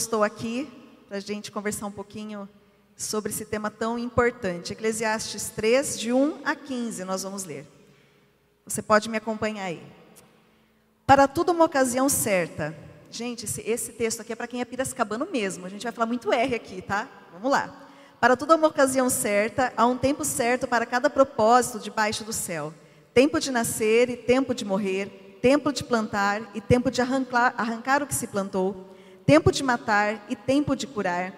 estou aqui para a gente conversar um pouquinho sobre esse tema tão importante. Eclesiastes 3, de 1 a 15, nós vamos ler. Você pode me acompanhar aí. Para tudo uma ocasião certa. Gente, esse, esse texto aqui é para quem é piracicabano mesmo. A gente vai falar muito R aqui, tá? Vamos lá. Para tudo uma ocasião certa, há um tempo certo para cada propósito debaixo do céu. Tempo de nascer e tempo de morrer, tempo de plantar e tempo de arrancar, arrancar o que se plantou, tempo de matar e tempo de curar,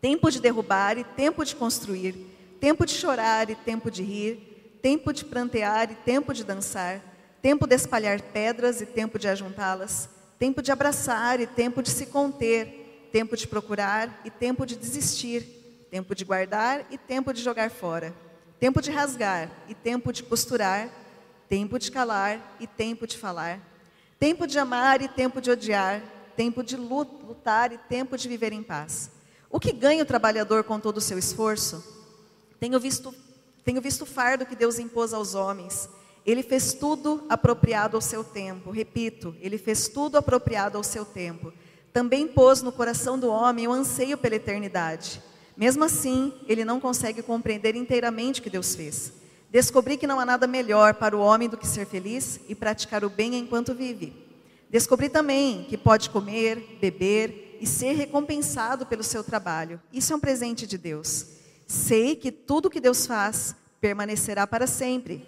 tempo de derrubar e tempo de construir, tempo de chorar e tempo de rir, tempo de prantear e tempo de dançar, tempo de espalhar pedras e tempo de ajuntá-las, tempo de abraçar e tempo de se conter, tempo de procurar e tempo de desistir tempo de guardar e tempo de jogar fora, tempo de rasgar e tempo de costurar, tempo de calar e tempo de falar, tempo de amar e tempo de odiar, tempo de lutar e tempo de viver em paz. O que ganha o trabalhador com todo o seu esforço? Tenho visto, tenho visto o fardo que Deus impôs aos homens. Ele fez tudo apropriado ao seu tempo. Repito, ele fez tudo apropriado ao seu tempo. Também pôs no coração do homem o anseio pela eternidade. Mesmo assim, ele não consegue compreender inteiramente o que Deus fez. Descobri que não há nada melhor para o homem do que ser feliz e praticar o bem enquanto vive. Descobri também que pode comer, beber e ser recompensado pelo seu trabalho. Isso é um presente de Deus. Sei que tudo que Deus faz permanecerá para sempre.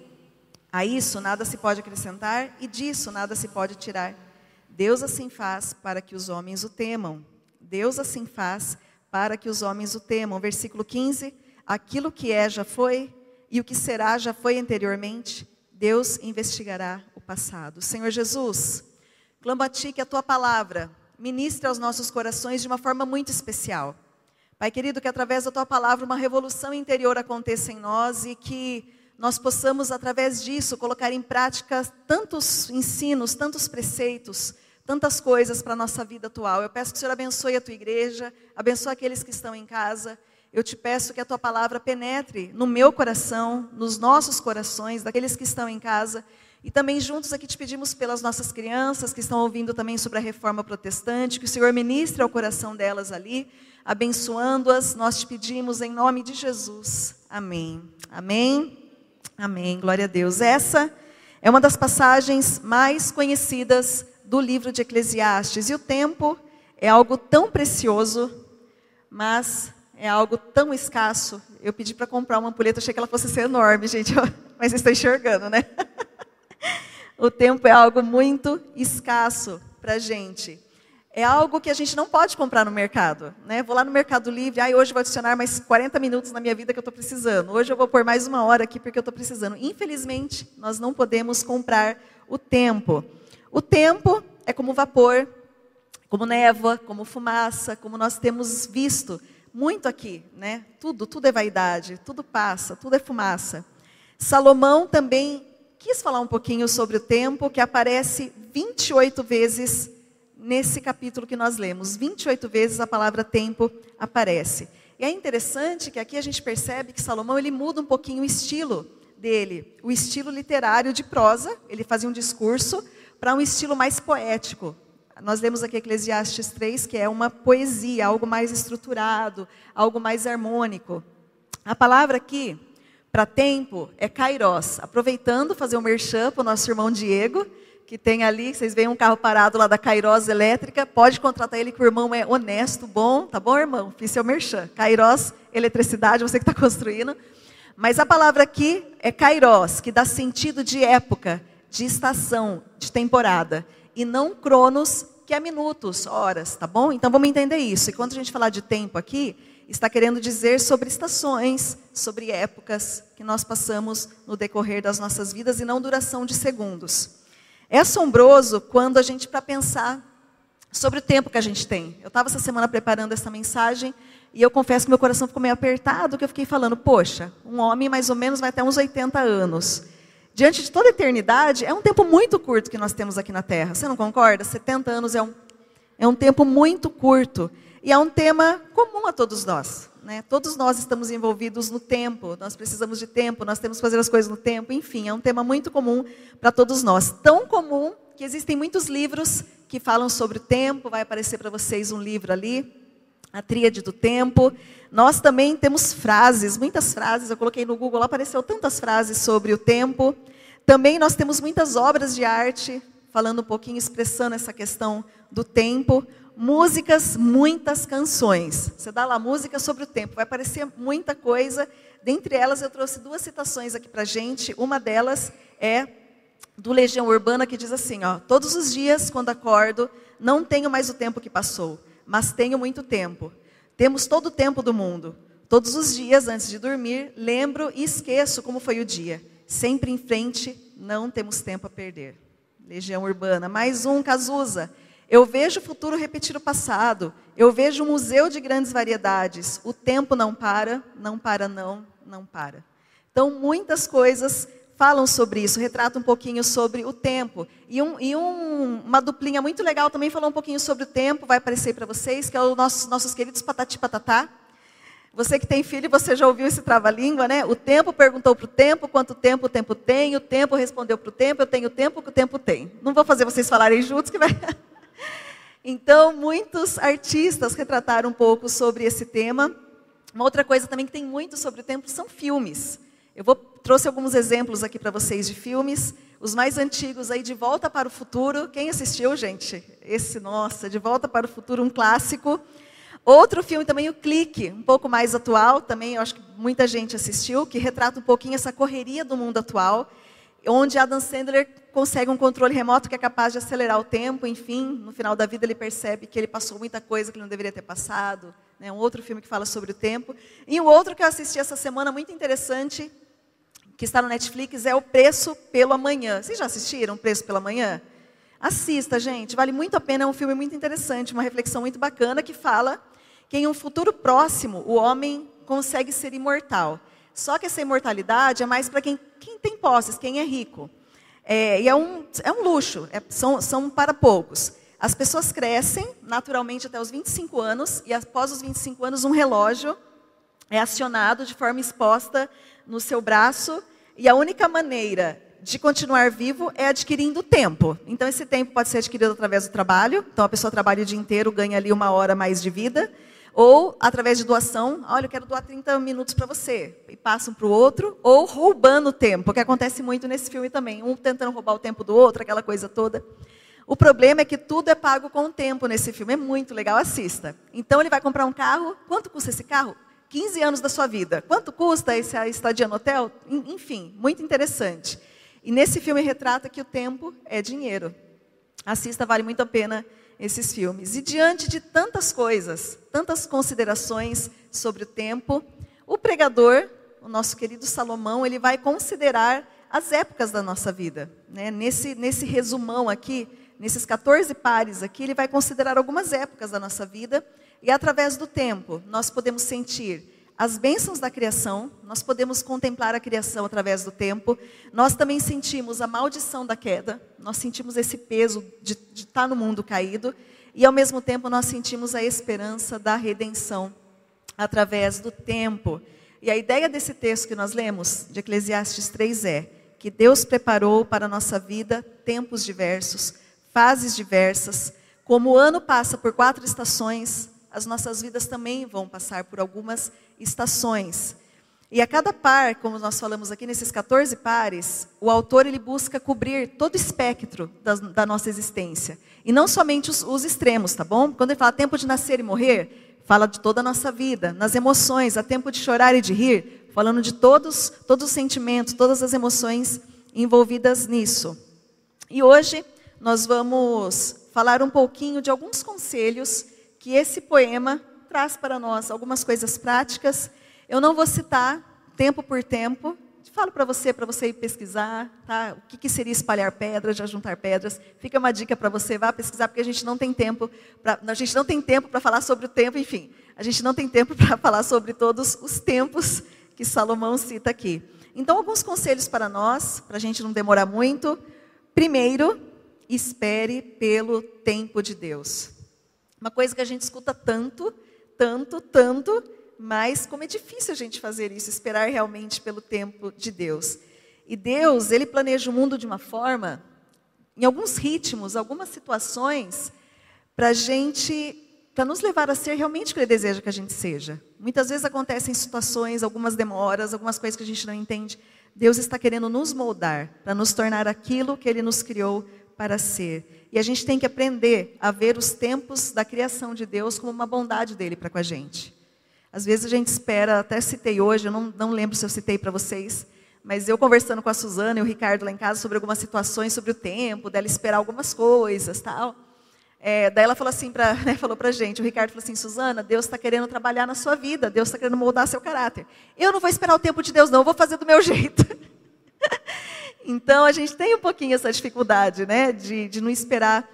A isso nada se pode acrescentar e disso nada se pode tirar. Deus assim faz para que os homens o temam. Deus assim faz para que os homens o temam. Versículo 15: Aquilo que é já foi, e o que será já foi anteriormente. Deus investigará o passado. Senhor Jesus, clamo que a Tua palavra ministre aos nossos corações de uma forma muito especial. Pai querido, que através da Tua palavra uma revolução interior aconteça em nós e que nós possamos, através disso, colocar em prática tantos ensinos, tantos preceitos, tantas coisas para a nossa vida atual. Eu peço que o Senhor abençoe a tua igreja, abençoe aqueles que estão em casa. Eu te peço que a tua palavra penetre no meu coração, nos nossos corações, daqueles que estão em casa. E também juntos aqui te pedimos pelas nossas crianças que estão ouvindo também sobre a reforma protestante, que o Senhor ministre ao coração delas ali, abençoando-as. Nós te pedimos em nome de Jesus. Amém. Amém. Amém. Glória a Deus. Essa é uma das passagens mais conhecidas do livro de Eclesiastes. E o tempo é algo tão precioso, mas é algo tão escasso. Eu pedi para comprar uma ampulheta, achei que ela fosse ser enorme, gente, mas estou enxergando, né? o tempo é algo muito escasso para a gente. É algo que a gente não pode comprar no mercado. Né? Vou lá no Mercado Livre, ah, hoje vou adicionar mais 40 minutos na minha vida que eu estou precisando. Hoje eu vou pôr mais uma hora aqui porque eu estou precisando. Infelizmente, nós não podemos comprar o tempo. O tempo é como vapor, como névoa, como fumaça, como nós temos visto muito aqui, né? Tudo, tudo é vaidade, tudo passa, tudo é fumaça. Salomão também quis falar um pouquinho sobre o tempo, que aparece 28 vezes nesse capítulo que nós lemos. 28 vezes a palavra tempo aparece. E é interessante que aqui a gente percebe que Salomão ele muda um pouquinho o estilo dele, o estilo literário de prosa. Ele fazia um discurso para um estilo mais poético. Nós lemos aqui Eclesiastes 3, que é uma poesia, algo mais estruturado, algo mais harmônico. A palavra aqui, para tempo, é kairos. Aproveitando, fazer um merchan para o nosso irmão Diego, que tem ali, vocês veem um carro parado lá da Kairos Elétrica, pode contratar ele que o irmão é honesto, bom, tá bom, irmão? Fiz seu merchan. Kairos, eletricidade, você que está construindo. Mas a palavra aqui é kairos, que dá sentido de época, de estação, de temporada, e não cronos, que é minutos, horas, tá bom? Então vamos entender isso. E quando a gente falar de tempo aqui, está querendo dizer sobre estações, sobre épocas que nós passamos no decorrer das nossas vidas e não duração de segundos. É assombroso quando a gente para pensar sobre o tempo que a gente tem. Eu estava essa semana preparando essa mensagem e eu confesso que meu coração ficou meio apertado, que eu fiquei falando, poxa, um homem mais ou menos vai até uns 80 anos diante de toda a eternidade, é um tempo muito curto que nós temos aqui na Terra. Você não concorda? 70 anos é um, é um tempo muito curto. E é um tema comum a todos nós. Né? Todos nós estamos envolvidos no tempo, nós precisamos de tempo, nós temos que fazer as coisas no tempo, enfim, é um tema muito comum para todos nós. Tão comum que existem muitos livros que falam sobre o tempo, vai aparecer para vocês um livro ali, a Tríade do Tempo. Nós também temos frases, muitas frases, eu coloquei no Google, lá apareceu tantas frases sobre o tempo. Também nós temos muitas obras de arte, falando um pouquinho, expressando essa questão do tempo. Músicas, muitas canções. Você dá lá música sobre o tempo, vai aparecer muita coisa. Dentre elas, eu trouxe duas citações aqui para gente. Uma delas é do Legião Urbana, que diz assim: ó, Todos os dias, quando acordo, não tenho mais o tempo que passou, mas tenho muito tempo. Temos todo o tempo do mundo. Todos os dias, antes de dormir, lembro e esqueço como foi o dia. Sempre em frente, não temos tempo a perder. Legião Urbana. Mais um, Cazuza. Eu vejo o futuro repetir o passado. Eu vejo um museu de grandes variedades. O tempo não para, não para, não, não para. Então, muitas coisas falam sobre isso, retratam um pouquinho sobre o tempo. E, um, e um, uma duplinha muito legal também falou um pouquinho sobre o tempo, vai aparecer para vocês, que é o nosso, nossos queridos Patati Patatá. Você que tem filho, você já ouviu esse trava-língua, né? O tempo perguntou para o tempo quanto tempo o tempo tem, o tempo respondeu para o tempo, eu tenho tempo que o tempo tem. Não vou fazer vocês falarem juntos, que vai... Então, muitos artistas retrataram um pouco sobre esse tema. Uma outra coisa também que tem muito sobre o tempo são filmes. Eu vou, trouxe alguns exemplos aqui para vocês de filmes. Os mais antigos aí, De Volta para o Futuro. Quem assistiu, gente? Esse, nossa, De Volta para o Futuro, um clássico. Outro filme também, O Clique, um pouco mais atual, também eu acho que muita gente assistiu, que retrata um pouquinho essa correria do mundo atual, onde Adam Sandler consegue um controle remoto que é capaz de acelerar o tempo, enfim, no final da vida ele percebe que ele passou muita coisa que ele não deveria ter passado. Né? Um outro filme que fala sobre o tempo. E um outro que eu assisti essa semana, muito interessante, que está no Netflix, é O Preço pelo Amanhã. Vocês já assistiram O Preço pelo Amanhã? Assista, gente, vale muito a pena, é um filme muito interessante, uma reflexão muito bacana que fala que em um futuro próximo o homem consegue ser imortal. Só que essa imortalidade é mais para quem, quem, tem posses, quem é rico. É, e é um, é um luxo, é, são, são para poucos. As pessoas crescem naturalmente até os 25 anos, e após os 25 anos, um relógio é acionado de forma exposta no seu braço, e a única maneira de continuar vivo é adquirindo tempo. Então, esse tempo pode ser adquirido através do trabalho. Então, a pessoa trabalha o dia inteiro, ganha ali uma hora mais de vida. Ou através de doação, olha, eu quero doar 30 minutos para você. E passam para o outro. Ou roubando o tempo, que acontece muito nesse filme também. Um tentando roubar o tempo do outro, aquela coisa toda. O problema é que tudo é pago com o tempo nesse filme. É muito legal, assista. Então, ele vai comprar um carro. Quanto custa esse carro? 15 anos da sua vida. Quanto custa essa estadia no hotel? Enfim, muito interessante. E nesse filme retrata que o tempo é dinheiro. Assista, vale muito a pena esses filmes. E diante de tantas coisas, tantas considerações sobre o tempo, o pregador, o nosso querido Salomão, ele vai considerar as épocas da nossa vida. Né? Nesse, nesse resumão aqui, nesses 14 pares aqui, ele vai considerar algumas épocas da nossa vida e através do tempo, nós podemos sentir as bênçãos da criação, nós podemos contemplar a criação através do tempo, nós também sentimos a maldição da queda, nós sentimos esse peso de, de estar no mundo caído, e ao mesmo tempo nós sentimos a esperança da redenção através do tempo. E a ideia desse texto que nós lemos, de Eclesiastes 3, é que Deus preparou para a nossa vida tempos diversos, fases diversas, como o ano passa por quatro estações, as nossas vidas também vão passar por algumas estações. E a cada par, como nós falamos aqui nesses 14 pares, o autor ele busca cobrir todo o espectro da, da nossa existência. E não somente os, os, extremos, tá bom? Quando ele fala tempo de nascer e morrer, fala de toda a nossa vida. Nas emoções, há tempo de chorar e de rir, falando de todos, todos os sentimentos, todas as emoções envolvidas nisso. E hoje nós vamos falar um pouquinho de alguns conselhos que esse poema traz para nós algumas coisas práticas. Eu não vou citar tempo por tempo. Falo para você, para você ir pesquisar, tá? O que, que, seria espalhar pedras, já juntar pedras. Fica uma dica para você, vá pesquisar, porque a gente não tem tempo, a gente não tem tempo para falar sobre o tempo, enfim. A gente não tem tempo para falar sobre todos os tempos que Salomão cita aqui. Então, alguns conselhos para nós, para a gente não demorar muito. Primeiro, espere pelo tempo de Deus. Uma coisa que a gente escuta tanto, tanto, tanto, mas como é difícil a gente fazer isso, esperar realmente pelo tempo de Deus. E Deus, ele planeja o mundo de uma forma em alguns ritmos, algumas situações, para gente para nos levar a ser realmente o que Ele deseja que a gente seja. Muitas vezes acontecem situações, algumas demoras, algumas coisas que a gente não entende. Deus está querendo nos moldar para nos tornar aquilo que Ele nos criou para ser. E a gente tem que aprender a ver os tempos da criação de Deus como uma bondade dele para com a gente. Às vezes a gente espera, até citei hoje, eu não, não lembro se eu citei para vocês, mas eu conversando com a Suzana e o Ricardo lá em casa sobre algumas situações, sobre o tempo, dela esperar algumas coisas, tal. É, daí ela falou assim para, né, falou para gente, o Ricardo falou assim, Suzana, Deus está querendo trabalhar na sua vida, Deus está querendo moldar seu caráter. Eu não vou esperar o tempo de Deus, não, eu vou fazer do meu jeito. Então a gente tem um pouquinho essa dificuldade, né, de, de não esperar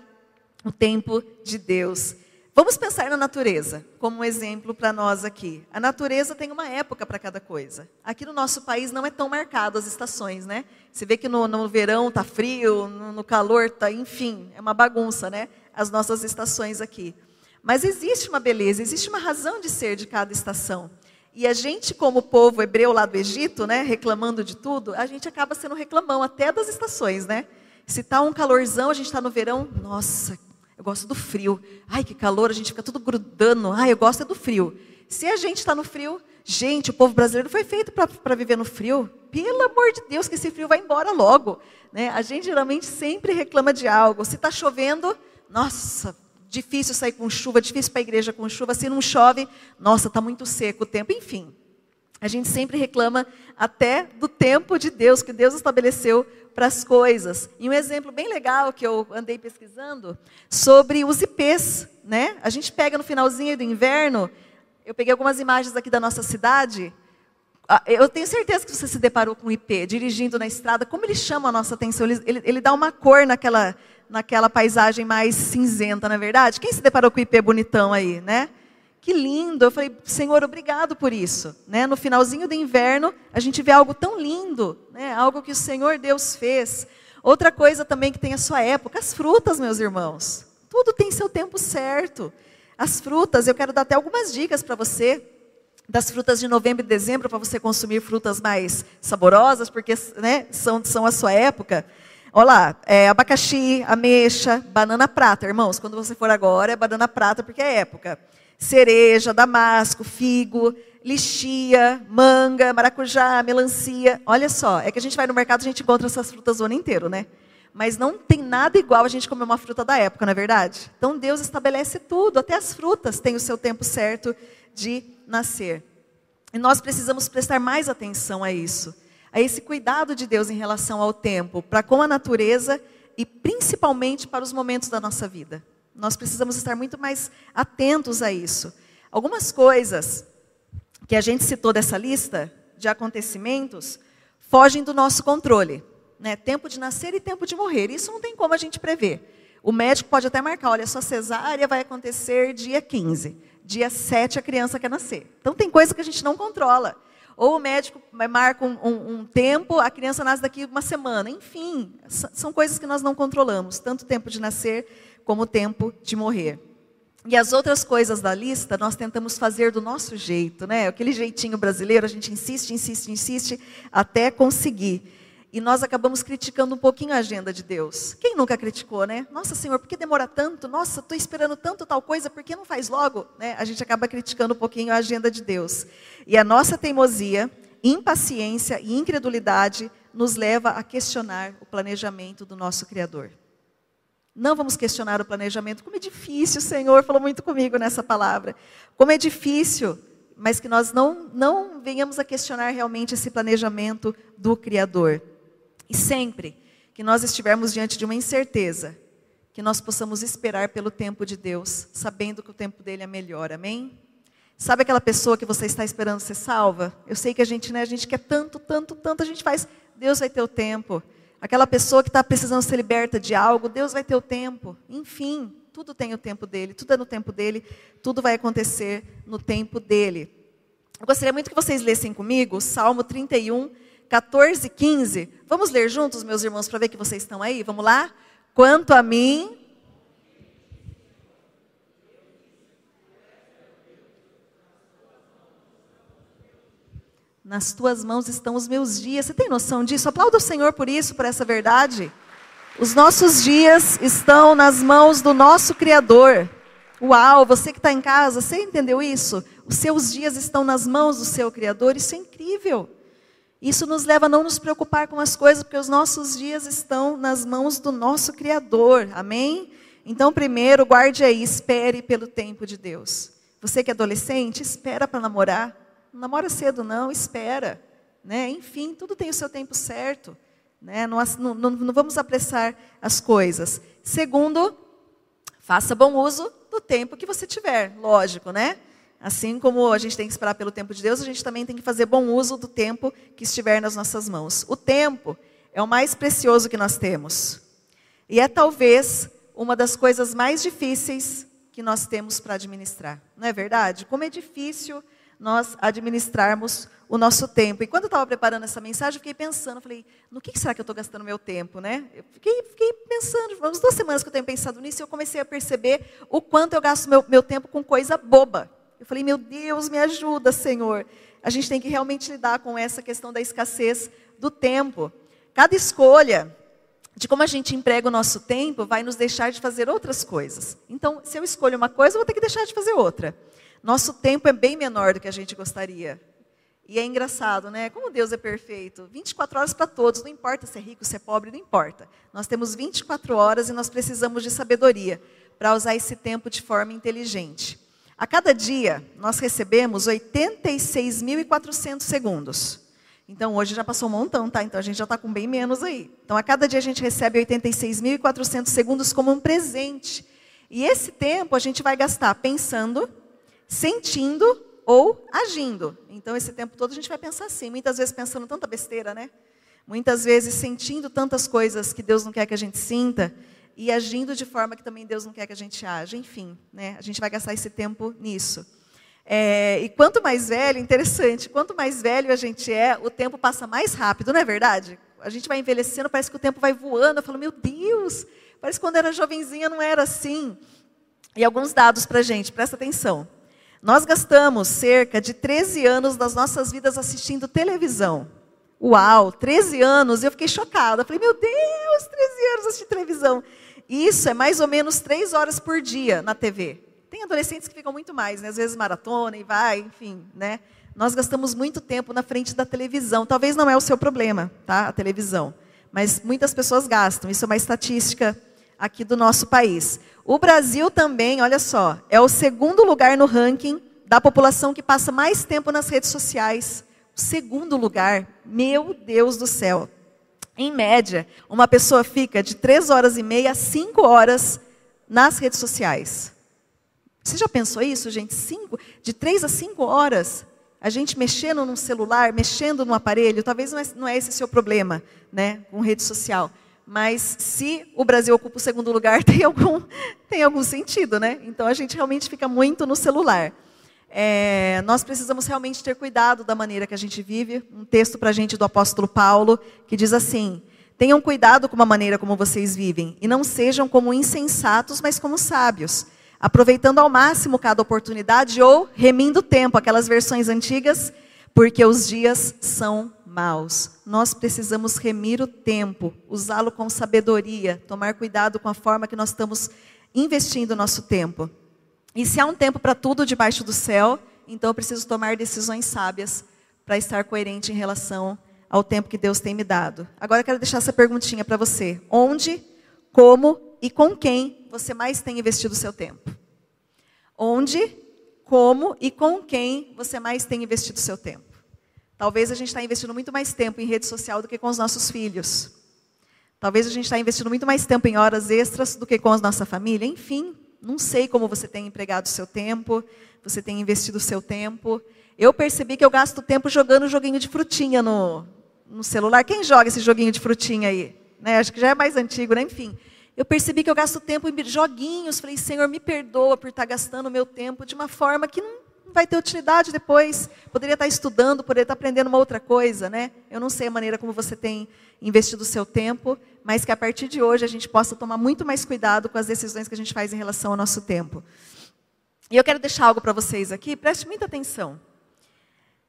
o tempo de Deus. Vamos pensar na natureza como um exemplo para nós aqui. A natureza tem uma época para cada coisa. Aqui no nosso país não é tão marcado as estações, né? Você vê que no, no verão está frio, no, no calor está, enfim, é uma bagunça, né? as nossas estações aqui. Mas existe uma beleza, existe uma razão de ser de cada estação. E a gente, como povo hebreu lá do Egito, né, reclamando de tudo, a gente acaba sendo reclamão até das estações, né? Se está um calorzão, a gente está no verão, nossa, eu gosto do frio. Ai, que calor, a gente fica tudo grudando. Ai, eu gosto é do frio. Se a gente está no frio, gente, o povo brasileiro foi feito para viver no frio. Pelo amor de Deus, que esse frio vai embora logo. Né? A gente geralmente sempre reclama de algo. Se está chovendo, nossa, difícil sair com chuva, difícil para a igreja com chuva. Se não chove, nossa, está muito seco o tempo. Enfim, a gente sempre reclama até do tempo de Deus, que Deus estabeleceu para as coisas. E um exemplo bem legal que eu andei pesquisando sobre os IPs, né? A gente pega no finalzinho do inverno, eu peguei algumas imagens aqui da nossa cidade. Ah, eu tenho certeza que você se deparou com o IP, dirigindo na estrada. Como ele chama a nossa atenção? Ele, ele, ele dá uma cor naquela, naquela paisagem mais cinzenta, na é verdade? Quem se deparou com o IP bonitão aí, né? Que lindo! Eu falei, Senhor, obrigado por isso. Né? No finalzinho do inverno, a gente vê algo tão lindo, né? algo que o Senhor Deus fez. Outra coisa também que tem a sua época, as frutas, meus irmãos. Tudo tem seu tempo certo. As frutas, eu quero dar até algumas dicas para você das frutas de novembro e dezembro para você consumir frutas mais saborosas, porque né, são, são a sua época. Olha lá, é, abacaxi, ameixa, banana prata. Irmãos, quando você for agora, é banana prata porque é época. Cereja, damasco, figo, lixia, manga, maracujá, melancia. Olha só, é que a gente vai no mercado e a gente encontra essas frutas o ano inteiro, né? Mas não tem nada igual a gente comer uma fruta da época, não é verdade? Então Deus estabelece tudo, até as frutas têm o seu tempo certo de nascer. E nós precisamos prestar mais atenção a isso a esse cuidado de Deus em relação ao tempo, para com a natureza e principalmente para os momentos da nossa vida. Nós precisamos estar muito mais atentos a isso. Algumas coisas que a gente citou dessa lista de acontecimentos fogem do nosso controle. Né? Tempo de nascer e tempo de morrer. Isso não tem como a gente prever. O médico pode até marcar, olha, sua cesárea vai acontecer dia 15. Dia 7 a criança quer nascer. Então tem coisa que a gente não controla. Ou o médico marca um, um, um, tempo, a criança nasce daqui uma semana. Enfim, são coisas que nós não controlamos, tanto o tempo de nascer como o tempo de morrer. E as outras coisas da lista nós tentamos fazer do nosso jeito, né? Aquele jeitinho brasileiro, a gente insiste, insiste, insiste até conseguir. E nós acabamos criticando um pouquinho a agenda de Deus. Quem nunca criticou, né? Nossa, Senhor, por que demora tanto? Nossa, estou esperando tanto tal coisa, por que não faz logo? Né? A gente acaba criticando um pouquinho a agenda de Deus. E a nossa teimosia, impaciência e incredulidade nos leva a questionar o planejamento do nosso Criador. Não vamos questionar o planejamento. Como é difícil, Senhor falou muito comigo nessa palavra. Como é difícil, mas que nós não, não venhamos a questionar realmente esse planejamento do Criador. E sempre que nós estivermos diante de uma incerteza, que nós possamos esperar pelo tempo de Deus, sabendo que o tempo dele é melhor. Amém? Sabe aquela pessoa que você está esperando ser salva? Eu sei que a gente, né, a gente quer tanto, tanto, tanto, a gente faz. Deus vai ter o tempo. Aquela pessoa que está precisando ser liberta de algo, Deus vai ter o tempo. Enfim, tudo tem o tempo dele, tudo é no tempo dele, tudo vai acontecer no tempo dele. Eu gostaria muito que vocês lessem comigo Salmo 31, 14 e 15. Vamos ler juntos, meus irmãos, para ver que vocês estão aí? Vamos lá? Quanto a mim. Nas tuas mãos estão os meus dias. Você tem noção disso? Aplauda o Senhor por isso, por essa verdade. Os nossos dias estão nas mãos do nosso Criador. Uau, você que está em casa, você entendeu isso? Os seus dias estão nas mãos do seu Criador, isso é incrível. Isso nos leva a não nos preocupar com as coisas, porque os nossos dias estão nas mãos do nosso Criador. Amém? Então, primeiro, guarde aí, espere pelo tempo de Deus. Você que é adolescente, espera para namorar. Não namora cedo, não, espera. Né? Enfim, tudo tem o seu tempo certo. Né? Não, não, não vamos apressar as coisas. Segundo, faça bom uso do tempo que você tiver, lógico, né? Assim como a gente tem que esperar pelo tempo de Deus, a gente também tem que fazer bom uso do tempo que estiver nas nossas mãos. O tempo é o mais precioso que nós temos. E é talvez uma das coisas mais difíceis que nós temos para administrar. Não é verdade? Como é difícil nós administrarmos o nosso tempo. E quando eu estava preparando essa mensagem, eu fiquei pensando, falei, no que será que eu estou gastando meu tempo, né? Eu fiquei, fiquei pensando, umas duas semanas que eu tenho pensado nisso, e eu comecei a perceber o quanto eu gasto meu, meu tempo com coisa boba. Eu falei, meu Deus, me ajuda, Senhor. A gente tem que realmente lidar com essa questão da escassez do tempo. Cada escolha de como a gente emprega o nosso tempo vai nos deixar de fazer outras coisas. Então, se eu escolho uma coisa, eu vou ter que deixar de fazer outra. Nosso tempo é bem menor do que a gente gostaria. E é engraçado, né? Como Deus é perfeito. 24 horas para todos, não importa se é rico, se é pobre, não importa. Nós temos 24 horas e nós precisamos de sabedoria para usar esse tempo de forma inteligente. A cada dia, nós recebemos 86.400 segundos. Então, hoje já passou um montão, tá? Então, a gente já está com bem menos aí. Então, a cada dia a gente recebe 86.400 segundos como um presente. E esse tempo a gente vai gastar pensando, sentindo ou agindo. Então, esse tempo todo a gente vai pensar assim. Muitas vezes pensando tanta besteira, né? Muitas vezes sentindo tantas coisas que Deus não quer que a gente sinta e agindo de forma que também Deus não quer que a gente haja. Enfim, né, a gente vai gastar esse tempo nisso. É, e quanto mais velho, interessante, quanto mais velho a gente é, o tempo passa mais rápido, não é verdade? A gente vai envelhecendo, parece que o tempo vai voando. Eu falo, meu Deus, parece que quando era jovenzinha não era assim. E alguns dados para a gente, presta atenção. Nós gastamos cerca de 13 anos das nossas vidas assistindo televisão. Uau, 13 anos, eu fiquei chocada. Falei, meu Deus, 13 anos assistindo televisão. Isso é mais ou menos três horas por dia na TV. Tem adolescentes que ficam muito mais, né? às vezes maratona e vai, enfim, né? Nós gastamos muito tempo na frente da televisão. Talvez não é o seu problema, tá? A televisão. Mas muitas pessoas gastam. Isso é uma estatística aqui do nosso país. O Brasil também, olha só, é o segundo lugar no ranking da população que passa mais tempo nas redes sociais. Segundo lugar, meu Deus do céu. Em média, uma pessoa fica de 3 horas e meia a 5 horas nas redes sociais. Você já pensou isso, gente? Cinco, de 3 a 5 horas, a gente mexendo num celular, mexendo no aparelho, talvez não é, não é esse seu problema, né, com rede social. Mas se o Brasil ocupa o segundo lugar, tem algum, tem algum sentido, né? Então a gente realmente fica muito no celular. É, nós precisamos realmente ter cuidado da maneira que a gente vive. Um texto para a gente do apóstolo Paulo, que diz assim: Tenham cuidado com a maneira como vocês vivem, e não sejam como insensatos, mas como sábios, aproveitando ao máximo cada oportunidade ou remindo o tempo, aquelas versões antigas, porque os dias são maus. Nós precisamos remir o tempo, usá-lo com sabedoria, tomar cuidado com a forma que nós estamos investindo o nosso tempo. E se há um tempo para tudo debaixo do céu, então eu preciso tomar decisões sábias para estar coerente em relação ao tempo que Deus tem me dado. Agora eu quero deixar essa perguntinha para você: onde, como e com quem você mais tem investido o seu tempo? Onde, como e com quem você mais tem investido o seu tempo? Talvez a gente está investindo muito mais tempo em rede social do que com os nossos filhos. Talvez a gente está investindo muito mais tempo em horas extras do que com a nossa família. Enfim, não sei como você tem empregado o seu tempo, você tem investido o seu tempo. Eu percebi que eu gasto tempo jogando joguinho de frutinha no, no celular. Quem joga esse joguinho de frutinha aí? Né? Acho que já é mais antigo, né? Enfim. Eu percebi que eu gasto tempo em joguinhos. Falei, Senhor, me perdoa por estar gastando o meu tempo de uma forma que não vai ter utilidade depois. Poderia estar estudando, poderia estar aprendendo uma outra coisa, né? Eu não sei a maneira como você tem investido o seu tempo, mas que a partir de hoje a gente possa tomar muito mais cuidado com as decisões que a gente faz em relação ao nosso tempo. E eu quero deixar algo para vocês aqui, preste muita atenção.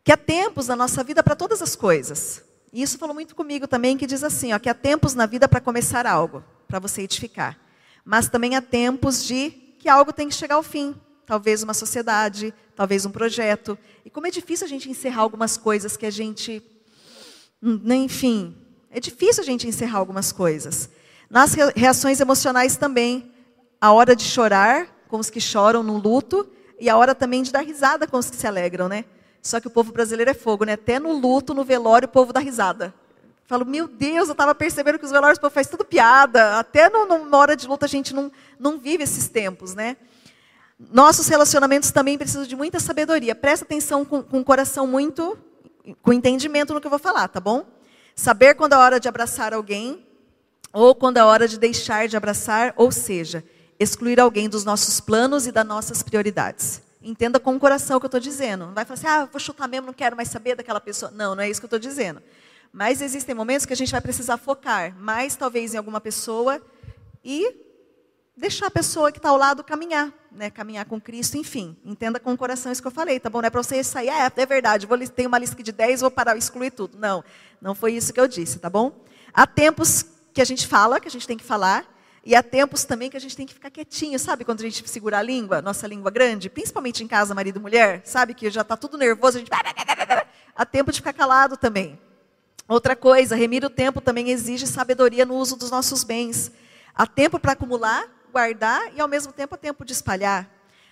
Que há tempos na nossa vida para todas as coisas. E isso falou muito comigo também, que diz assim, ó, que há tempos na vida para começar algo. para você edificar. Mas também há tempos de que algo tem que chegar ao fim. Talvez uma sociedade, talvez um projeto. E como é difícil a gente encerrar algumas coisas que a gente. Hum, enfim, é difícil a gente encerrar algumas coisas. Nas reações emocionais também, a hora de chorar com os que choram no luto e a hora também de dar risada com os que se alegram, né? Só que o povo brasileiro é fogo, né? Até no luto, no velório, o povo dá risada. Falo, meu Deus, eu estava percebendo que os velórios o povo faz tudo piada. Até no, na hora de luta a gente não, não vive esses tempos, né? Nossos relacionamentos também precisam de muita sabedoria. Presta atenção com, com o coração muito, com entendimento no que eu vou falar, tá bom? Saber quando é hora de abraçar alguém ou quando é hora de deixar de abraçar, ou seja, excluir alguém dos nossos planos e das nossas prioridades. Entenda com o coração o que eu estou dizendo. Não vai falar assim, ah, vou chutar mesmo, não quero mais saber daquela pessoa. Não, não é isso que eu estou dizendo. Mas existem momentos que a gente vai precisar focar mais, talvez, em alguma pessoa e deixar a pessoa que está ao lado caminhar, né? caminhar com Cristo, enfim. Entenda com o coração isso que eu falei, tá bom? Não é para você sair, ah, é, verdade, vou ter uma lista de 10, vou parar, excluir tudo. Não, não foi isso que eu disse, tá bom? Há tempos que a gente fala, que a gente tem que falar, e há tempos também que a gente tem que ficar quietinho, sabe? Quando a gente segura a língua, nossa língua grande, principalmente em casa, marido e mulher, sabe? Que já está tudo nervoso, a gente. Há tempo de ficar calado também. Outra coisa, remir o tempo também exige sabedoria no uso dos nossos bens. Há tempo para acumular, guardar e ao mesmo tempo há tempo de espalhar.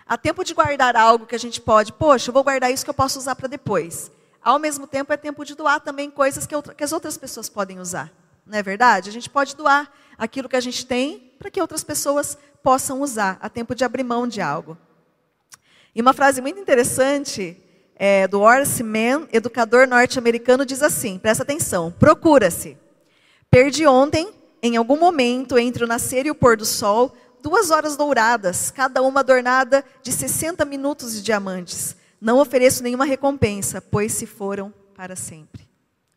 Há tempo de guardar algo que a gente pode, poxa, eu vou guardar isso que eu posso usar para depois. Ao mesmo tempo é tempo de doar também coisas que, outra, que as outras pessoas podem usar. Não é verdade? A gente pode doar aquilo que a gente tem para que outras pessoas possam usar. Há tempo de abrir mão de algo. E uma frase muito interessante é, do Horace Mann, educador norte-americano, diz assim: presta atenção, procura-se. Perdi ontem, em algum momento entre o nascer e o pôr do sol, duas horas douradas, cada uma adornada de 60 minutos de diamantes. Não ofereço nenhuma recompensa, pois se foram para sempre.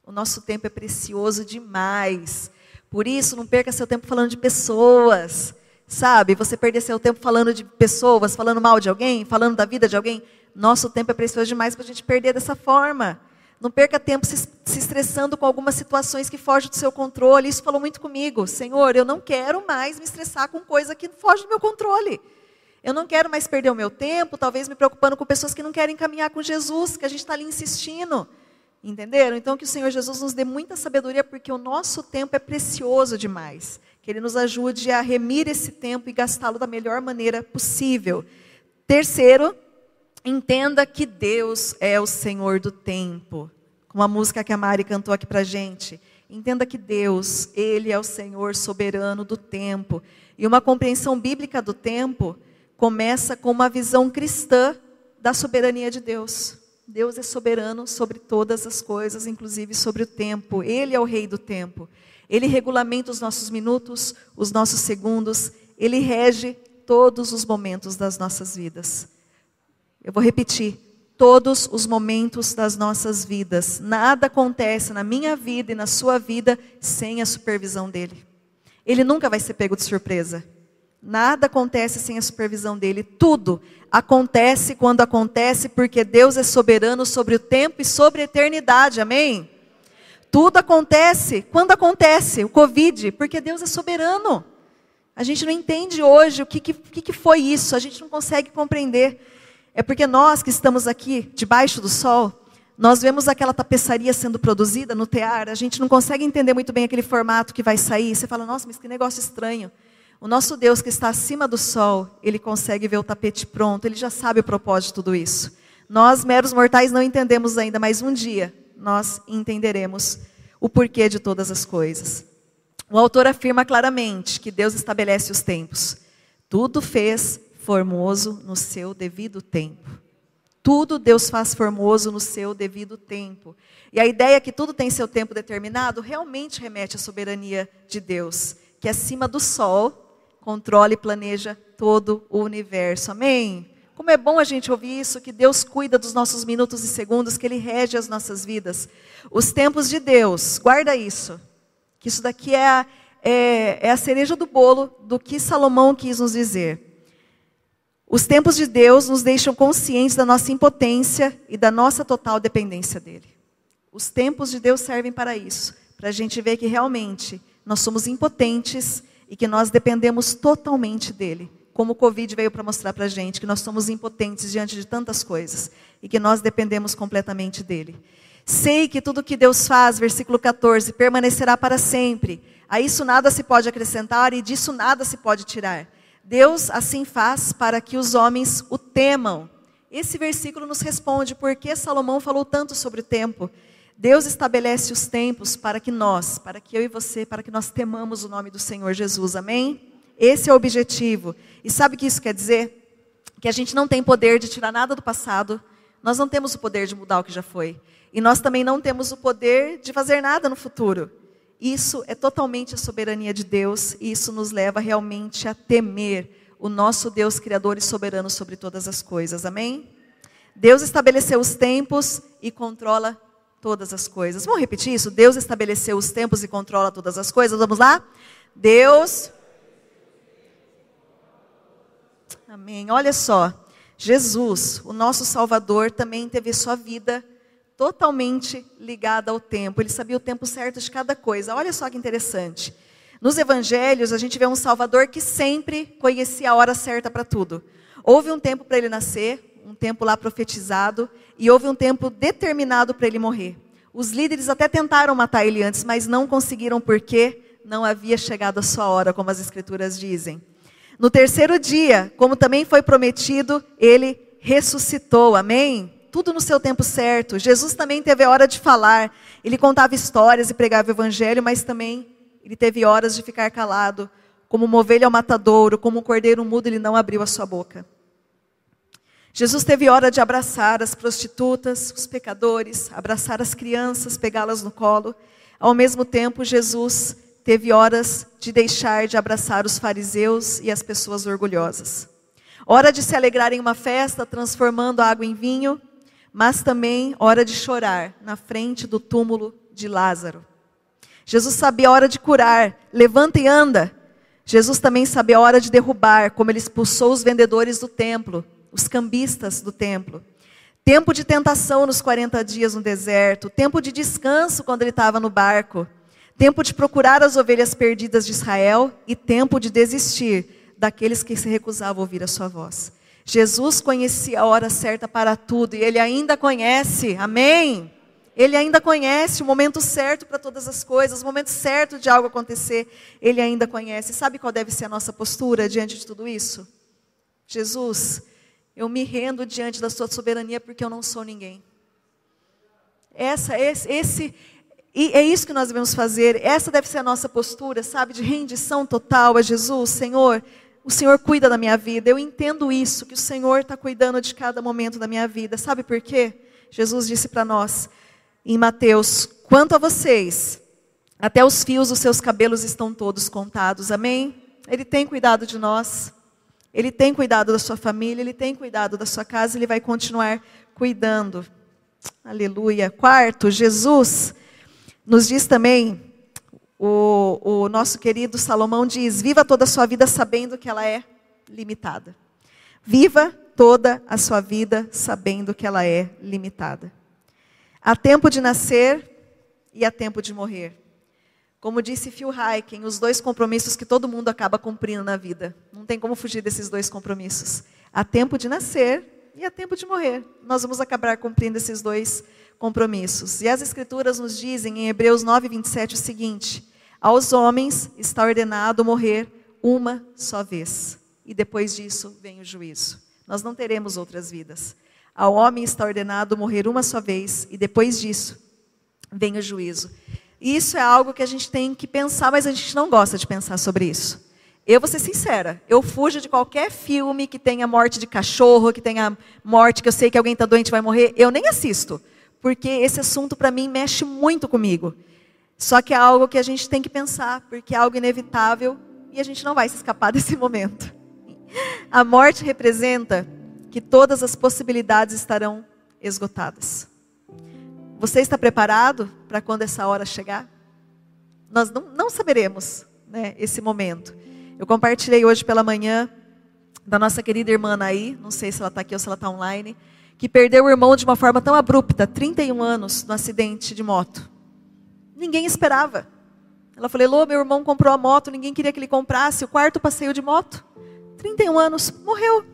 O nosso tempo é precioso demais. Por isso, não perca seu tempo falando de pessoas. Sabe, você perder seu tempo falando de pessoas, falando mal de alguém, falando da vida de alguém. Nosso tempo é precioso demais para a gente perder dessa forma. Não perca tempo se, se, estressando com algumas situações que fogem do seu controle. Isso falou muito comigo. Senhor, eu não quero mais me estressar com coisa que foge do meu controle. Eu não quero mais perder o meu tempo, talvez me preocupando com pessoas que não querem caminhar com Jesus, que a gente está ali insistindo. Entenderam? Então, que o Senhor Jesus nos dê muita sabedoria, porque o nosso tempo é precioso demais. Que Ele nos ajude a remir esse tempo e gastá-lo da melhor maneira possível. Terceiro, Entenda que Deus é o Senhor do tempo. Como a música que a Mari cantou aqui para gente. Entenda que Deus, Ele é o Senhor soberano do tempo. E uma compreensão bíblica do tempo começa com uma visão cristã da soberania de Deus. Deus é soberano sobre todas as coisas, inclusive sobre o tempo. Ele é o rei do tempo. Ele regulamenta os nossos minutos, os nossos segundos. Ele rege todos os momentos das nossas vidas. Eu vou repetir. Todos os momentos das nossas vidas. Nada acontece na minha vida e na sua vida sem a supervisão dele. Ele nunca vai ser pego de surpresa. Nada acontece sem a supervisão dele. Tudo acontece quando acontece, porque Deus é soberano sobre o tempo e sobre a eternidade. Amém? Tudo acontece quando acontece. O Covid, porque Deus é soberano. A gente não entende hoje o que, que, que foi isso. A gente não consegue compreender. É porque nós que estamos aqui debaixo do sol, nós vemos aquela tapeçaria sendo produzida no tear, a gente não consegue entender muito bem aquele formato que vai sair. Você fala, nossa, mas que negócio estranho. O nosso Deus que está acima do sol, ele consegue ver o tapete pronto, ele já sabe o propósito de tudo isso. Nós, meros mortais, não entendemos ainda, mas um dia nós entenderemos o porquê de todas as coisas. O autor afirma claramente que Deus estabelece os tempos. Tudo fez formoso no seu devido tempo. Tudo Deus faz formoso no seu devido tempo. E a ideia que tudo tem seu tempo determinado realmente remete à soberania de Deus, que acima do sol controla e planeja todo o universo. Amém? Como é bom a gente ouvir isso, que Deus cuida dos nossos minutos e segundos, que Ele rege as nossas vidas. Os tempos de Deus, guarda isso. Que isso daqui é a, é, é a cereja do bolo do que Salomão quis nos dizer. Os tempos de Deus nos deixam conscientes da nossa impotência e da nossa total dependência dele. Os tempos de Deus servem para isso, para a gente ver que realmente nós somos impotentes e que nós dependemos totalmente dele. Como o Covid veio para mostrar para a gente que nós somos impotentes diante de tantas coisas e que nós dependemos completamente dele. Sei que tudo que Deus faz, versículo 14, permanecerá para sempre. A isso nada se pode acrescentar e disso nada se pode tirar. Deus assim faz para que os homens o temam. Esse versículo nos responde por que Salomão falou tanto sobre o tempo. Deus estabelece os tempos para que nós, para que eu e você, para que nós temamos o nome do Senhor Jesus. Amém? Esse é o objetivo. E sabe o que isso quer dizer? Que a gente não tem poder de tirar nada do passado. Nós não temos o poder de mudar o que já foi. E nós também não temos o poder de fazer nada no futuro. Isso é totalmente a soberania de Deus e isso nos leva realmente a temer o nosso Deus criador e soberano sobre todas as coisas. Amém? Deus estabeleceu os tempos e controla todas as coisas. Vamos repetir isso? Deus estabeleceu os tempos e controla todas as coisas. Vamos lá? Deus. Amém. Olha só. Jesus, o nosso Salvador, também teve sua vida totalmente ligada ao tempo. Ele sabia o tempo certo de cada coisa. Olha só que interessante. Nos evangelhos, a gente vê um Salvador que sempre conhecia a hora certa para tudo. Houve um tempo para ele nascer, um tempo lá profetizado, e houve um tempo determinado para ele morrer. Os líderes até tentaram matar ele antes, mas não conseguiram porque não havia chegado a sua hora, como as escrituras dizem. No terceiro dia, como também foi prometido, ele ressuscitou. Amém? Tudo no seu tempo certo. Jesus também teve a hora de falar. Ele contava histórias e pregava o evangelho, mas também ele teve horas de ficar calado. Como uma ovelha ao matadouro, como um cordeiro mudo, ele não abriu a sua boca. Jesus teve hora de abraçar as prostitutas, os pecadores, abraçar as crianças, pegá-las no colo. Ao mesmo tempo, Jesus teve horas de deixar de abraçar os fariseus e as pessoas orgulhosas. Hora de se alegrar em uma festa, transformando a água em vinho, mas também hora de chorar na frente do túmulo de Lázaro. Jesus sabia a hora de curar, levanta e anda. Jesus também sabia a hora de derrubar, como ele expulsou os vendedores do templo os cambistas do templo. Tempo de tentação nos 40 dias no deserto, tempo de descanso quando ele estava no barco, tempo de procurar as ovelhas perdidas de Israel e tempo de desistir daqueles que se recusavam a ouvir a sua voz. Jesus conhecia a hora certa para tudo e ele ainda conhece, amém? Ele ainda conhece o momento certo para todas as coisas, o momento certo de algo acontecer, ele ainda conhece. Sabe qual deve ser a nossa postura diante de tudo isso? Jesus, eu me rendo diante da sua soberania porque eu não sou ninguém. Essa, esse, esse, e é isso que nós devemos fazer. Essa deve ser a nossa postura, sabe, de rendição total a Jesus. Senhor, o Senhor cuida da minha vida. Eu entendo isso, que o Senhor está cuidando de cada momento da minha vida. Sabe por quê? Jesus disse para nós em Mateus: quanto a vocês, até os fios dos seus cabelos estão todos contados. Amém? Ele tem cuidado de nós. Ele tem cuidado da sua família, ele tem cuidado da sua casa, ele vai continuar cuidando. Aleluia. Quarto, Jesus nos diz também, o, o nosso querido Salomão diz: viva toda a sua vida sabendo que ela é limitada. Viva toda a sua vida sabendo que ela é limitada. Há tempo de nascer e há tempo de morrer. Como disse Phil Heiken, os dois compromissos que todo mundo acaba cumprindo na vida. Não tem como fugir desses dois compromissos. Há tempo de nascer e há tempo de morrer. Nós vamos acabar cumprindo esses dois compromissos. E as Escrituras nos dizem em Hebreus 9, 27 o seguinte: Aos homens está ordenado morrer uma só vez, e depois disso vem o juízo. Nós não teremos outras vidas. Ao homem está ordenado morrer uma só vez, e depois disso vem o juízo. Isso é algo que a gente tem que pensar, mas a gente não gosta de pensar sobre isso. Eu vou ser sincera, eu fujo de qualquer filme que tenha morte de cachorro, que tenha morte que eu sei que alguém está doente e vai morrer, eu nem assisto, porque esse assunto para mim mexe muito comigo. Só que é algo que a gente tem que pensar, porque é algo inevitável e a gente não vai se escapar desse momento. A morte representa que todas as possibilidades estarão esgotadas. Você está preparado para quando essa hora chegar? Nós não, não saberemos né, esse momento. Eu compartilhei hoje pela manhã da nossa querida irmã Anaí, não sei se ela está aqui ou se ela está online, que perdeu o irmão de uma forma tão abrupta, 31 anos, no acidente de moto. Ninguém esperava. Ela falou: Elô, meu irmão comprou a moto, ninguém queria que ele comprasse, o quarto passeio de moto. 31 anos, morreu.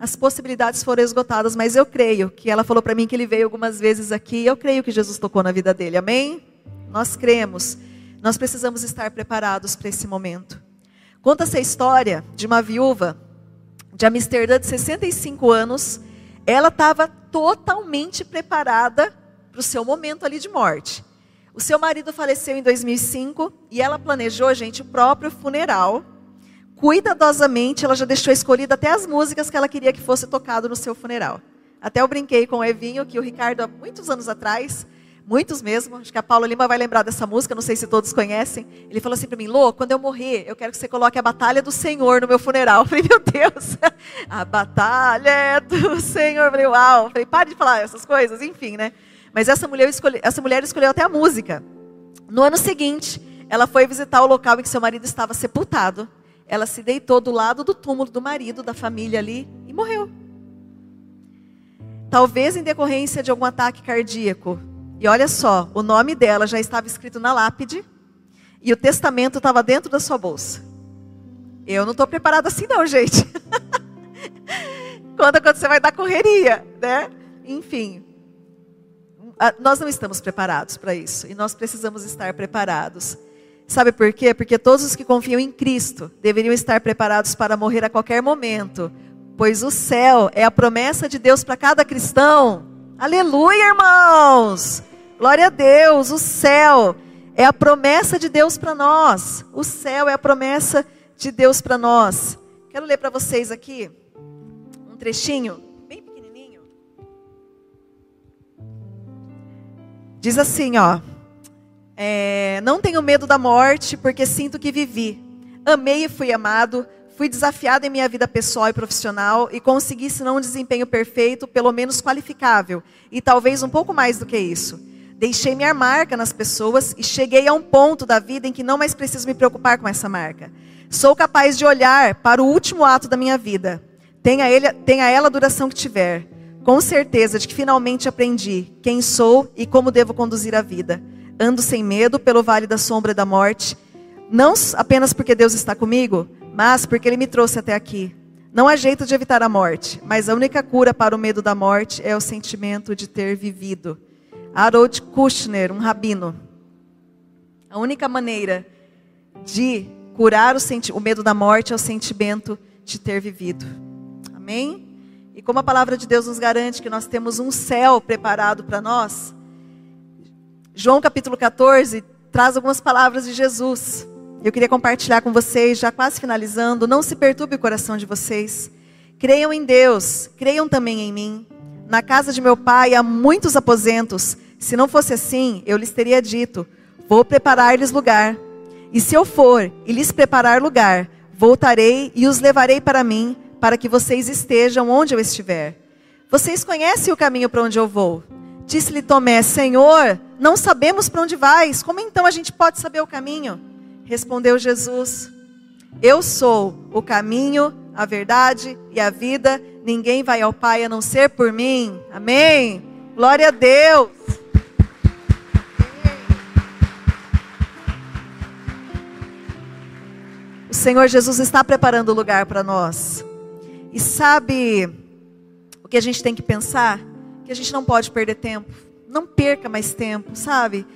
As possibilidades foram esgotadas, mas eu creio que ela falou para mim que ele veio algumas vezes aqui, eu creio que Jesus tocou na vida dele, amém? Nós cremos, nós precisamos estar preparados para esse momento. Conta-se a história de uma viúva de Amsterdã de 65 anos, ela estava totalmente preparada para o seu momento ali de morte. O seu marido faleceu em 2005 e ela planejou, gente, o próprio funeral. Cuidadosamente, ela já deixou escolhida até as músicas que ela queria que fosse tocado no seu funeral. Até eu brinquei com o Evinho que o Ricardo, há muitos anos atrás, muitos mesmo, acho que a Paula Lima vai lembrar dessa música, não sei se todos conhecem. Ele falou assim para mim: Lô, quando eu morrer, eu quero que você coloque a Batalha do Senhor no meu funeral. Eu falei: Meu Deus, a Batalha do Senhor. Eu falei: Uau. Eu falei: Pare de falar essas coisas, enfim, né? Mas essa mulher, escolhe, essa mulher escolheu até a música. No ano seguinte, ela foi visitar o local em que seu marido estava sepultado. Ela se deitou do lado do túmulo do marido, da família ali, e morreu. Talvez em decorrência de algum ataque cardíaco. E olha só, o nome dela já estava escrito na lápide e o testamento estava dentro da sua bolsa. Eu não estou preparada assim, não, gente. Conta quando você vai dar correria, né? Enfim, nós não estamos preparados para isso e nós precisamos estar preparados. Sabe por quê? Porque todos os que confiam em Cristo deveriam estar preparados para morrer a qualquer momento, pois o céu é a promessa de Deus para cada cristão. Aleluia, irmãos! Glória a Deus! O céu é a promessa de Deus para nós. O céu é a promessa de Deus para nós. Quero ler para vocês aqui um trechinho Diz assim, ó. É, não tenho medo da morte, porque sinto que vivi. Amei e fui amado. Fui desafiado em minha vida pessoal e profissional e consegui, se não um desempenho perfeito, pelo menos qualificável. E talvez um pouco mais do que isso. Deixei minha marca nas pessoas e cheguei a um ponto da vida em que não mais preciso me preocupar com essa marca. Sou capaz de olhar para o último ato da minha vida. Tenha, ele, tenha ela a duração que tiver com certeza de que finalmente aprendi quem sou e como devo conduzir a vida. Ando sem medo pelo vale da sombra da morte, não apenas porque Deus está comigo, mas porque Ele me trouxe até aqui. Não há jeito de evitar a morte, mas a única cura para o medo da morte é o sentimento de ter vivido. Harold Kushner, um rabino. A única maneira de curar o, o medo da morte é o sentimento de ter vivido. Amém? E como a palavra de Deus nos garante que nós temos um céu preparado para nós, João capítulo 14 traz algumas palavras de Jesus. Eu queria compartilhar com vocês, já quase finalizando. Não se perturbe o coração de vocês. Creiam em Deus, creiam também em mim. Na casa de meu pai há muitos aposentos. Se não fosse assim, eu lhes teria dito: Vou preparar-lhes lugar. E se eu for e lhes preparar lugar, voltarei e os levarei para mim para que vocês estejam onde eu estiver. Vocês conhecem o caminho para onde eu vou. Disse-lhe Tomé: Senhor, não sabemos para onde vais. Como então a gente pode saber o caminho? Respondeu Jesus: Eu sou o caminho, a verdade e a vida. Ninguém vai ao Pai a não ser por mim. Amém. Glória a Deus. O Senhor Jesus está preparando o lugar para nós. E sabe o que a gente tem que pensar? Que a gente não pode perder tempo. Não perca mais tempo, sabe?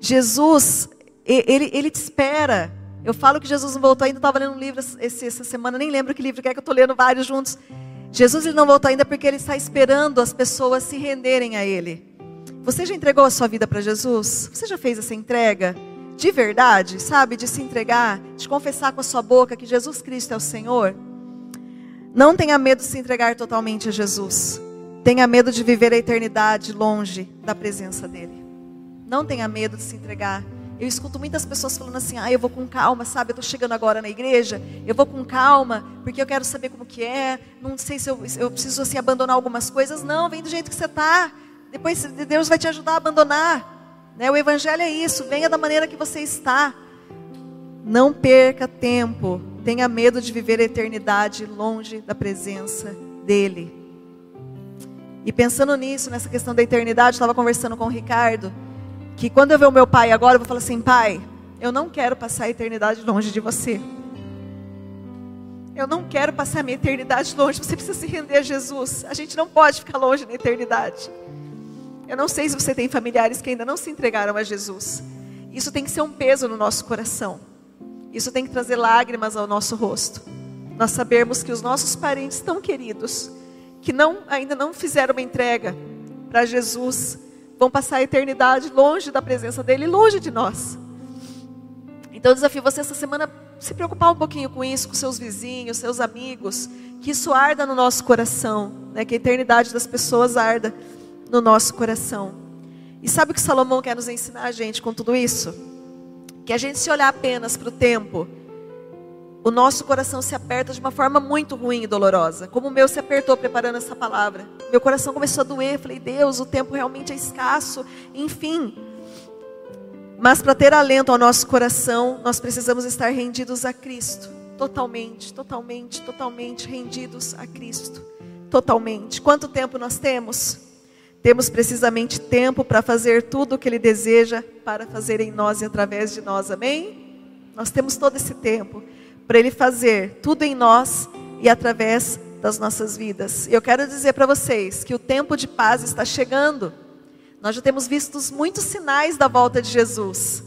Jesus, ele, ele te espera. Eu falo que Jesus não voltou ainda, estava lendo um livro esse, essa semana, nem lembro que livro que é que eu estou lendo vários juntos. Jesus ele não voltou ainda porque ele está esperando as pessoas se renderem a Ele. Você já entregou a sua vida para Jesus? Você já fez essa entrega? De verdade, sabe? De se entregar, de confessar com a sua boca que Jesus Cristo é o Senhor? Não tenha medo de se entregar totalmente a Jesus. Tenha medo de viver a eternidade longe da presença dEle. Não tenha medo de se entregar. Eu escuto muitas pessoas falando assim: ah, eu vou com calma, sabe? Eu estou chegando agora na igreja, eu vou com calma, porque eu quero saber como que é. Não sei se eu, eu preciso assim abandonar algumas coisas. Não, vem do jeito que você está. Depois Deus vai te ajudar a abandonar. Né? O Evangelho é isso, venha da maneira que você está. Não perca tempo tenha medo de viver a eternidade longe da presença dEle. E pensando nisso, nessa questão da eternidade, estava conversando com o Ricardo, que quando eu ver o meu pai agora, eu vou falar assim, pai, eu não quero passar a eternidade longe de você. Eu não quero passar a minha eternidade longe. Você precisa se render a Jesus. A gente não pode ficar longe na eternidade. Eu não sei se você tem familiares que ainda não se entregaram a Jesus. Isso tem que ser um peso no nosso coração. Isso tem que trazer lágrimas ao nosso rosto. Nós sabemos que os nossos parentes tão queridos, que não, ainda não fizeram uma entrega para Jesus, vão passar a eternidade longe da presença dele, longe de nós. Então eu desafio você essa semana se preocupar um pouquinho com isso, com seus vizinhos, seus amigos, que isso arda no nosso coração, né? que a eternidade das pessoas arda no nosso coração. E sabe o que Salomão quer nos ensinar gente com tudo isso? Que a gente se olhar apenas para o tempo, o nosso coração se aperta de uma forma muito ruim e dolorosa. Como o meu se apertou preparando essa palavra. Meu coração começou a doer. Falei, Deus, o tempo realmente é escasso. Enfim. Mas para ter alento ao nosso coração, nós precisamos estar rendidos a Cristo. Totalmente, totalmente, totalmente rendidos a Cristo. Totalmente. Quanto tempo nós temos? Temos precisamente tempo para fazer tudo o que Ele deseja para fazer em nós e através de nós, amém? Nós temos todo esse tempo para Ele fazer tudo em nós e através das nossas vidas. E eu quero dizer para vocês que o tempo de paz está chegando. Nós já temos visto muitos sinais da volta de Jesus.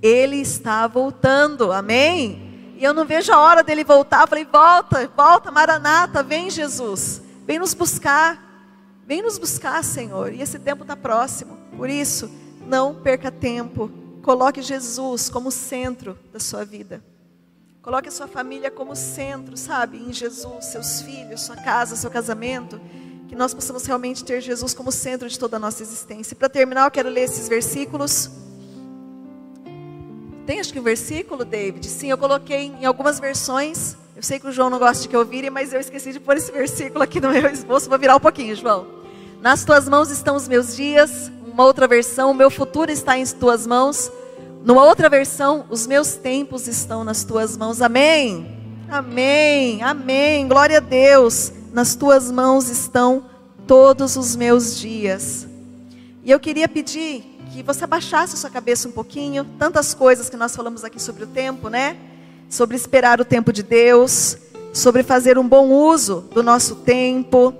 Ele está voltando, amém? E eu não vejo a hora dele voltar. Eu falei, volta, volta, Maranata, vem Jesus, vem nos buscar. Vem nos buscar, Senhor, e esse tempo está próximo. Por isso, não perca tempo. Coloque Jesus como centro da sua vida. Coloque a sua família como centro, sabe? Em Jesus, seus filhos, sua casa, seu casamento. Que nós possamos realmente ter Jesus como centro de toda a nossa existência. Para terminar, eu quero ler esses versículos. Tem acho que um versículo, David? Sim, eu coloquei em algumas versões. Eu sei que o João não gosta de que eu vire, mas eu esqueci de pôr esse versículo aqui no meu esboço. Vou virar um pouquinho, João. Nas tuas mãos estão os meus dias. Uma outra versão, o meu futuro está em tuas mãos. Numa outra versão, os meus tempos estão nas tuas mãos. Amém. Amém. Amém. Glória a Deus. Nas tuas mãos estão todos os meus dias. E eu queria pedir que você abaixasse a sua cabeça um pouquinho. Tantas coisas que nós falamos aqui sobre o tempo, né? Sobre esperar o tempo de Deus, sobre fazer um bom uso do nosso tempo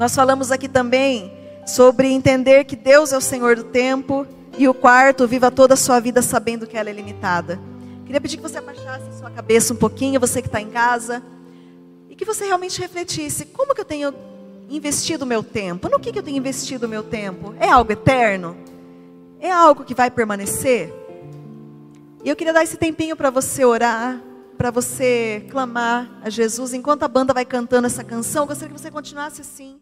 nós falamos aqui também sobre entender que Deus é o Senhor do tempo. E o quarto, viva toda a sua vida sabendo que ela é limitada. Queria pedir que você abaixasse sua cabeça um pouquinho, você que está em casa. E que você realmente refletisse: como que eu tenho investido o meu tempo? No que, que eu tenho investido o meu tempo? É algo eterno? É algo que vai permanecer? E eu queria dar esse tempinho para você orar, para você clamar a Jesus. Enquanto a banda vai cantando essa canção, eu gostaria que você continuasse assim.